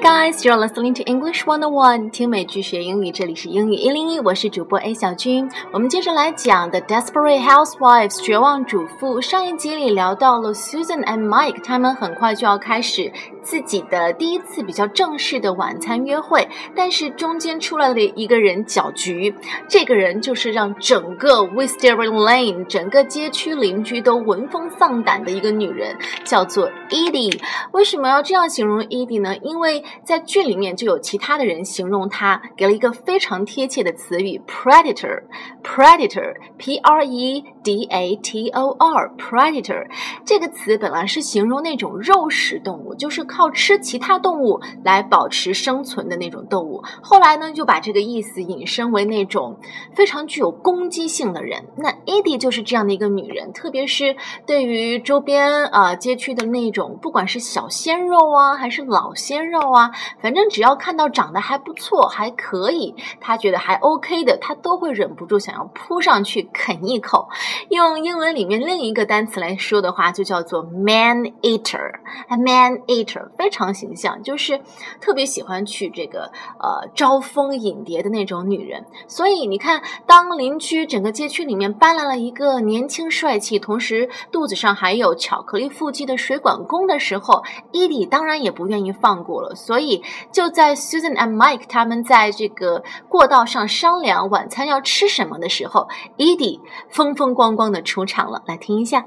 guys, you're listening to English One on One，听美剧学英语，这里是英语一零一，我是主播 A 小军。我们接着来讲 The Desperate Housewives 绝望主妇。上一集里聊到了 Susan and Mike，他们很快就要开始自己的第一次比较正式的晚餐约会，但是中间出来了一个人搅局，这个人就是让整个 Wisteria Lane 整个街区邻居都闻风丧胆的一个女人，叫做 Edie。为什么要这样形容 Edie 呢？因为在剧里面就有其他的人形容她，给了一个非常贴切的词语 predator，predator，p r e d a t o r，predator 这个词本来是形容那种肉食动物，就是靠吃其他动物来保持生存的那种动物。后来呢，就把这个意思引申为那种非常具有攻击性的人。那 Edie 就是这样的一个女人，特别是对于周边啊街区的那种，不管是小鲜肉啊，还是老鲜肉。啊，反正只要看到长得还不错、还可以，他觉得还 OK 的，他都会忍不住想要扑上去啃一口。用英文里面另一个单词来说的话，就叫做 man eater，man eater。非常形象，就是特别喜欢去这个呃招蜂引蝶的那种女人。所以你看，当邻居整个街区里面搬来了一个年轻帅气，同时肚子上还有巧克力腹肌的水管工的时候，伊迪当然也不愿意放过了。所以就在 Susan and Mike 他们在这个过道上商量晚餐要吃什么的时候，Edie 风风光光的出场了。来听一下。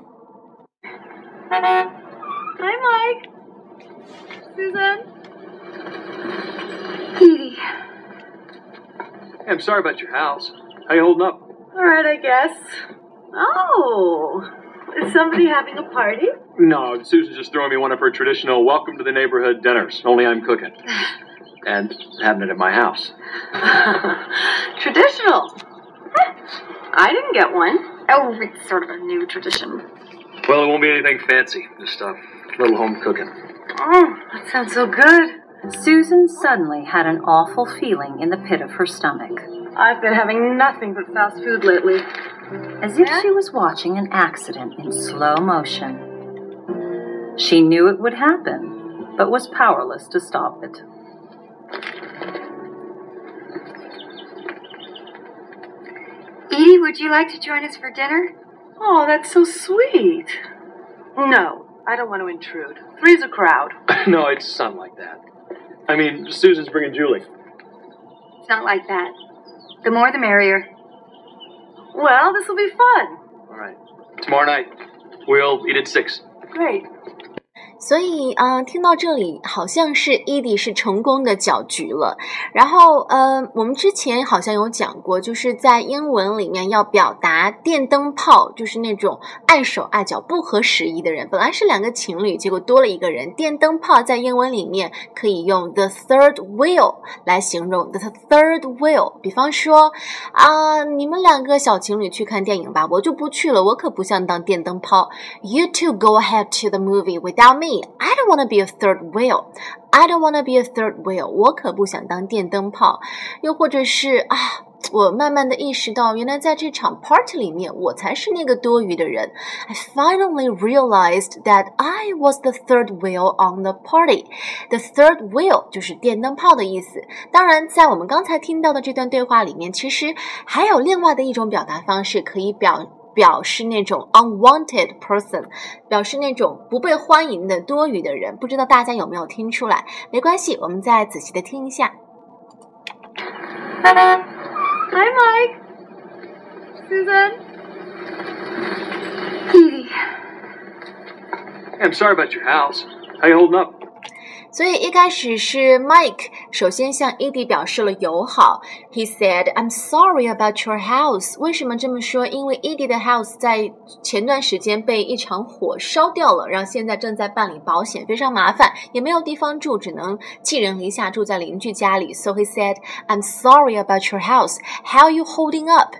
Hi Mike, Susan, Edie. Hey, I'm sorry about your house. How you holding up? All right, I guess. Oh. Is somebody having a party? No, Susan's just throwing me one of her traditional welcome to the neighborhood dinners, only I'm cooking. and having it at my house. traditional. I didn't get one. Oh, it's sort of a new tradition. Well, it won't be anything fancy. Just a little home cooking. Oh, that sounds so good. Susan suddenly had an awful feeling in the pit of her stomach. I've been having nothing but fast food lately as if she was watching an accident in slow motion. She knew it would happen, but was powerless to stop it. Edie, would you like to join us for dinner? Oh, that's so sweet. No, I don't want to intrude. Three's a crowd. no, it's not like that. I mean, Susan's bringing Julie. It's not like that. The more the merrier. Well, this will be fun. All right. Tomorrow night, we'll eat at six. Great. 所以啊，听到这里，好像是伊迪是成功的搅局了。然后，呃，我们之前好像有讲过，就是在英文里面要表达电灯泡，就是那种碍手碍脚、不合时宜的人。本来是两个情侣，结果多了一个人。电灯泡在英文里面可以用 the third wheel 来形容 the third wheel。比方说啊，你们两个小情侣去看电影吧，我就不去了，我可不想当电灯泡。You two go ahead to the movie without me. I don't want to be a third wheel. I don't want to be a third wheel. 我可不想当电灯泡。又或者是啊，我慢慢的意识到，原来在这场 party 里面，我才是那个多余的人。I finally realized that I was the third wheel on the party. The third wheel 就是电灯泡的意思。当然，在我们刚才听到的这段对话里面，其实还有另外的一种表达方式可以表。 表示那种 unwanted person，表示那种不被欢迎的多余的人，不知道大家有没有听出来？没关系，我们再仔细的听一下。Hi, Mike. Susan. Edie. I'm sorry about your house. How you holding up? 所以一开始是 Mike 首先向 Edie 表示了友好。He said, "I'm sorry about your house." 为什么这么说？因为 Edie 的 house 在前段时间被一场火烧掉了，然后现在正在办理保险，非常麻烦，也没有地方住，只能寄人篱下，住在邻居家里。So he said, "I'm sorry about your house. How are you holding up?"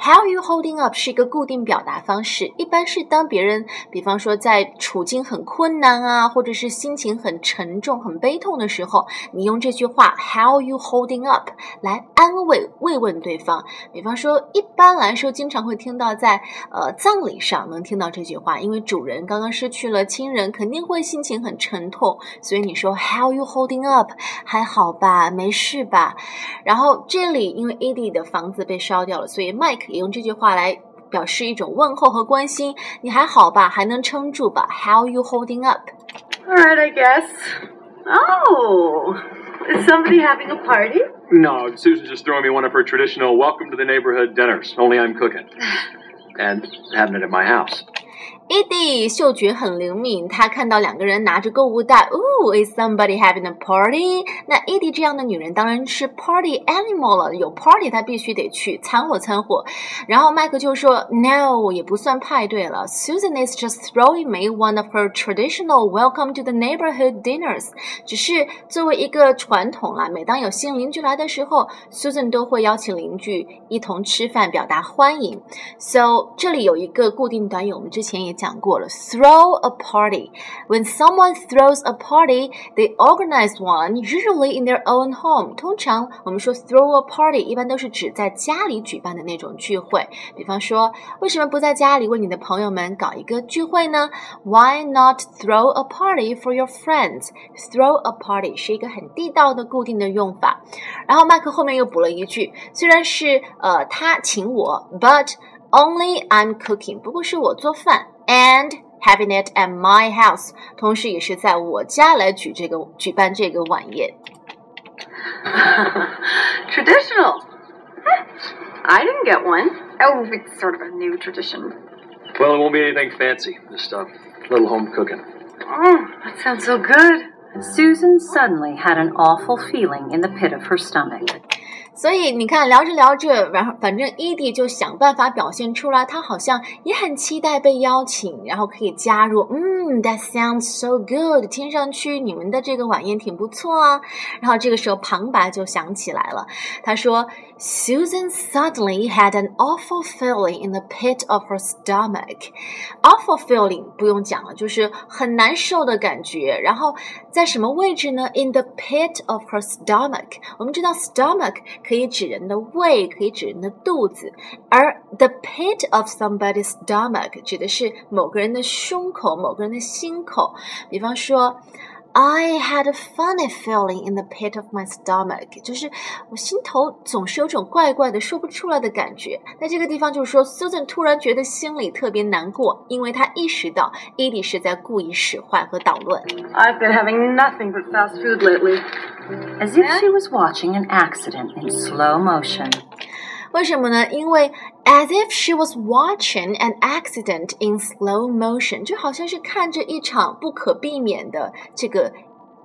How you holding up 是一个固定表达方式，一般是当别人，比方说在处境很困难啊，或者是心情很沉重。很悲痛的时候，你用这句话 “How you holding up” 来安慰、慰问对方。比方说，一般来说，经常会听到在呃葬礼上能听到这句话，因为主人刚刚失去了亲人，肯定会心情很沉痛，所以你说 “How you holding up”，还好吧，没事吧？然后这里因为 Edie 的房子被烧掉了，所以 Mike 也用这句话来。表示一种问候和关心。你还好吧？还能撑住吧？How you holding up? All right, I guess. Oh, is somebody having a party? No, Susan's just throwing me one of her traditional welcome to the neighborhood dinners, only I'm cooking. and having it at my house. Edie 嗅觉很灵敏，他看到两个人拿着购物袋，Ooh, is somebody having a party？那 Edie 这样的女人当然是 party animal 了，有 party 她必须得去掺和掺和。然后麦克就说，No，也不算派对了。Susan is just throwing me one of her traditional welcome to the neighborhood dinners，只是作为一个传统啦。每当有新邻居来的时候，Susan 都会邀请邻居一同吃饭，表达欢迎。So 这里有一个固定短语，我们之前也讲过了，throw a party. When someone throws a party, they organize one, usually in their own home. 通常我们说 throw a party，一般都是指在家里举办的那种聚会。比方说，为什么不在家里为你的朋友们搞一个聚会呢？Why not throw a party for your friends? Throw a party 是一个很地道的固定的用法。然后麦克后面又补了一句，虽然是呃他请我，but only I'm cooking，不过是我做饭。and having it at my house，同时也是在我家来举这个举办这个晚宴。Traditional. I didn't get one. Oh, it's sort of a new tradition. Well, it won't be anything fancy. Just a little home cooking. Oh, that sounds so good. Susan suddenly had an awful feeling in the pit of her stomach. 所以你看，聊着聊着，然后反正伊迪就想办法表现出来，他好像也很期待被邀请，然后可以加入。嗯，That sounds so good，听上去你们的这个晚宴挺不错啊。然后这个时候旁白就想起来了，他说。Susan suddenly had an awful feeling in the pit of her stomach. Awful feeling 不用讲了，就是很难受的感觉。然后在什么位置呢？In the pit of her stomach。我们知道 stomach 可以指人的胃，可以指人的肚子，而 the pit of somebody's stomach 指的是某个人的胸口，某个人的心口。比方说。 I had a funny feeling in the pit of my stomach，就是我心头总是有种怪怪的说不出来的感觉。在这个地方就是说，Susan 突然觉得心里特别难过，因为她意识到 Edie 是在故意使坏和捣乱。I've been having nothing but fast food lately. As if she was watching an accident in slow motion. 为什么呢？因为 as if she was watching an accident in slow motion，就好像是看着一场不可避免的这个。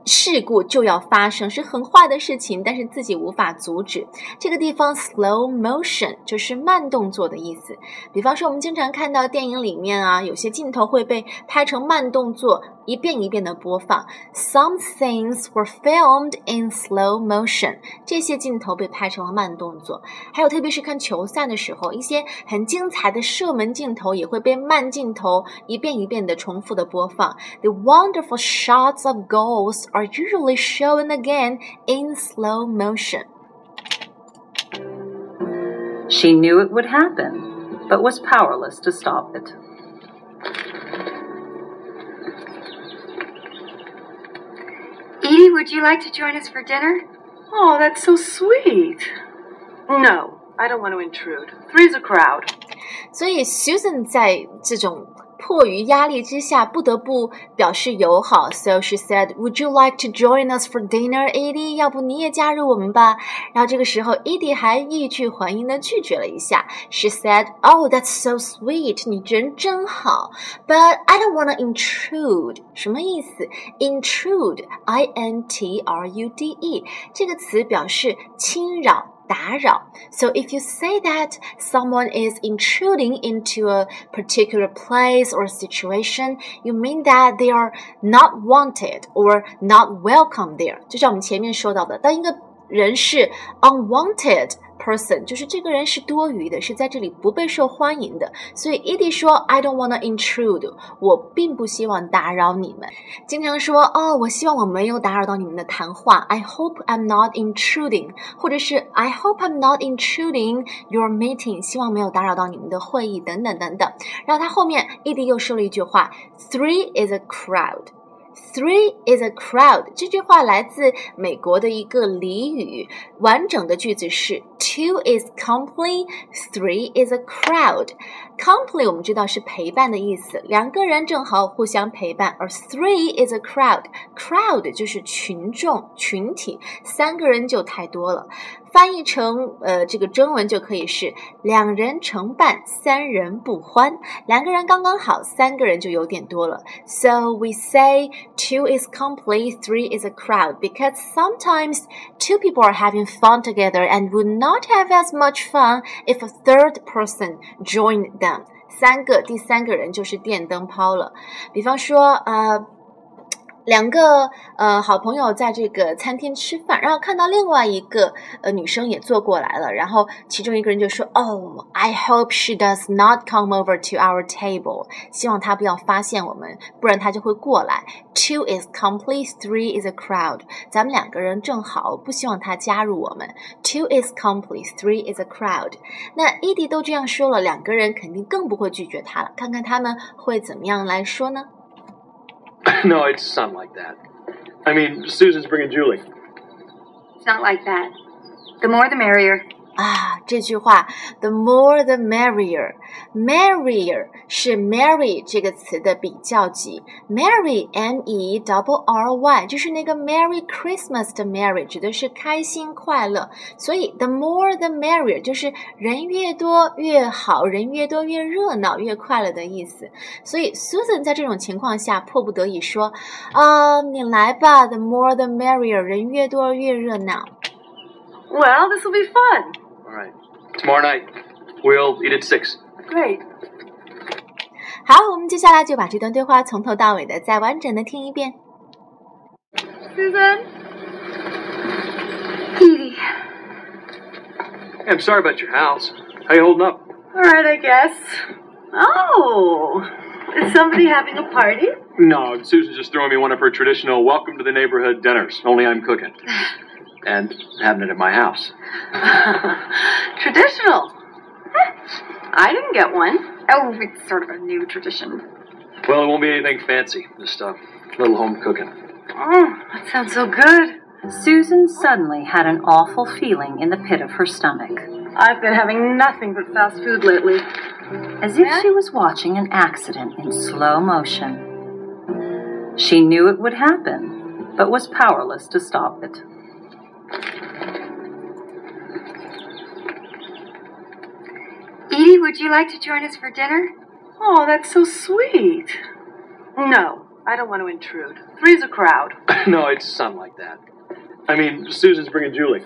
事故就要发生，是很坏的事情，但是自己无法阻止。这个地方 slow motion 就是慢动作的意思。比方说，我们经常看到电影里面啊，有些镜头会被拍成慢动作，一遍一遍的播放。Some things were filmed in slow motion，这些镜头被拍成了慢动作。还有，特别是看球赛的时候，一些很精彩的射门镜头也会被慢镜头一遍一遍的重复的播放。The wonderful shots of goals. are usually shown again in slow motion. She knew it would happen, but was powerless to stop it. Edie, would you like to join us for dinner? Oh, that's so sweet. No, I don't want to intrude. Three's a crowd. 所以 Susan 在这种 迫于压力之下，不得不表示友好。So she said, "Would you like to join us for dinner, Edie？要不你也加入我们吧？"然后这个时候，Edie 还欲拒还迎的拒绝了一下。She said, "Oh, that's so sweet，你人真好。But I don't want to intrude。什么意思？Intrude，I N T R U D E 这个词表示侵扰。打扰. So if you say that someone is intruding into a particular place or situation, you mean that they are not wanted or not welcome there. 就像我们前面说到的，当一个 人是 unwanted。person 就是这个人是多余的，是在这里不被受欢迎的。所以 EDI 说，I don't wanna intrude，我并不希望打扰你们。经常说，哦，我希望我没有打扰到你们的谈话。I hope I'm not intruding，或者是 I hope I'm not intruding your meeting，希望没有打扰到你们的会议等等等等。然后他后面 EDI 又说了一句话，Three is a crowd。Three is a crowd。这句话来自美国的一个俚语，完整的句子是 Two is company, three is a crowd。Company 我们知道是陪伴的意思，两个人正好互相陪伴，而 three is a crowd。Crowd 就是群众、群体，三个人就太多了。翻译成呃这个中文就可以是两人成伴，三人不欢。两个人刚刚好，三个人就有点多了。So we say two is complete, three is a crowd because sometimes two people are having fun together and would not have as much fun if a third person joined them. 三个，第三个人就是电灯泡了。比方说，呃。 两个呃好朋友在这个餐厅吃饭，然后看到另外一个呃女生也坐过来了，然后其中一个人就说：“Oh, I hope she does not come over to our table。”希望她不要发现我们，不然她就会过来。Two is complete, three is a crowd。咱们两个人正好，不希望她加入我们。Two is complete, three is a crowd。那 Edie 都这样说了，两个人肯定更不会拒绝她了。看看他们会怎么样来说呢 no, it's not like that. I mean, Susan's bringing Julie. It's not like that. The more the merrier. 啊，这句话，the more the merrier。merrier 是 merry 这个词的比较级，merry m e double r y 就是那个 Merry Christmas 的 merry，指的是开心快乐。所以 the more the merrier 就是人越多越好，人越多越热闹，越快乐的意思。所以 Susan 在这种情况下迫不得已说：“啊，你来吧，the more the merrier，人越多越热闹。” Well, this will be fun. All right. Tomorrow night, we'll eat at six. Great. 好，我们接下来就把这段对话从头到尾的再完整的听一遍。Susan? Edie. Hey, I'm sorry about your house. How you holding up? All right, I guess. Oh, is somebody having a party? No, Susan's just throwing me one of her traditional welcome to the neighborhood dinners, only I'm cooking. and having it at my house. Traditional. I didn't get one. Oh, it's sort of a new tradition. Well, it won't be anything fancy. Just a little home cooking. Oh, that sounds so good. Susan suddenly had an awful feeling in the pit of her stomach. I've been having nothing but fast food lately. As if she was watching an accident in slow motion. She knew it would happen, but was powerless to stop it. Edie, would you like to join us for dinner? Oh, that's so sweet. No, I don't want to intrude. Three's a crowd. no, it's not like that. I mean, Susan's bringing Julie.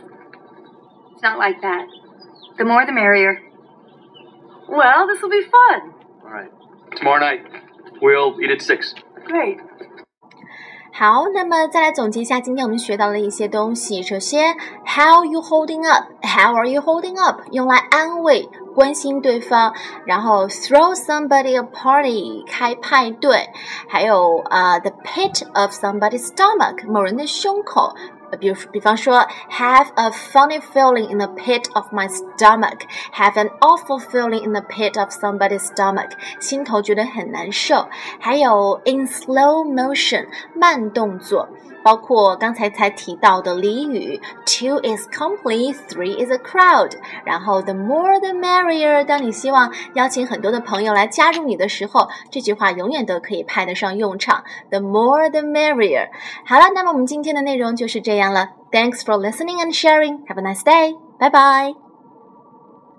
It's not like that. The more the merrier. Well, this will be fun. All right. Tomorrow night, we'll eat at six. Great. 好，那么再来总结一下今天我们学到的一些东西。首先，How you holding up？How are you holding up？用来安慰、 关心对方。然后，throw somebody a party，开派对。还有啊、uh,，the pit of somebody's stomach，某人的胸口。比如，比方说，have a funny feeling in the pit of my stomach，have an awful feeling in the pit of somebody's stomach，心头觉得很难受。还有 in slow motion，慢动作。 包括刚才才提到的俚语，two is complete, three is a crowd。然后 the more the merrier。当你希望邀请很多的朋友来加入你的时候，这句话永远都可以派得上用场。The more the merrier。好了，那么我们今天的内容就是这样了。Thanks for listening and sharing. Have a nice day. Bye bye.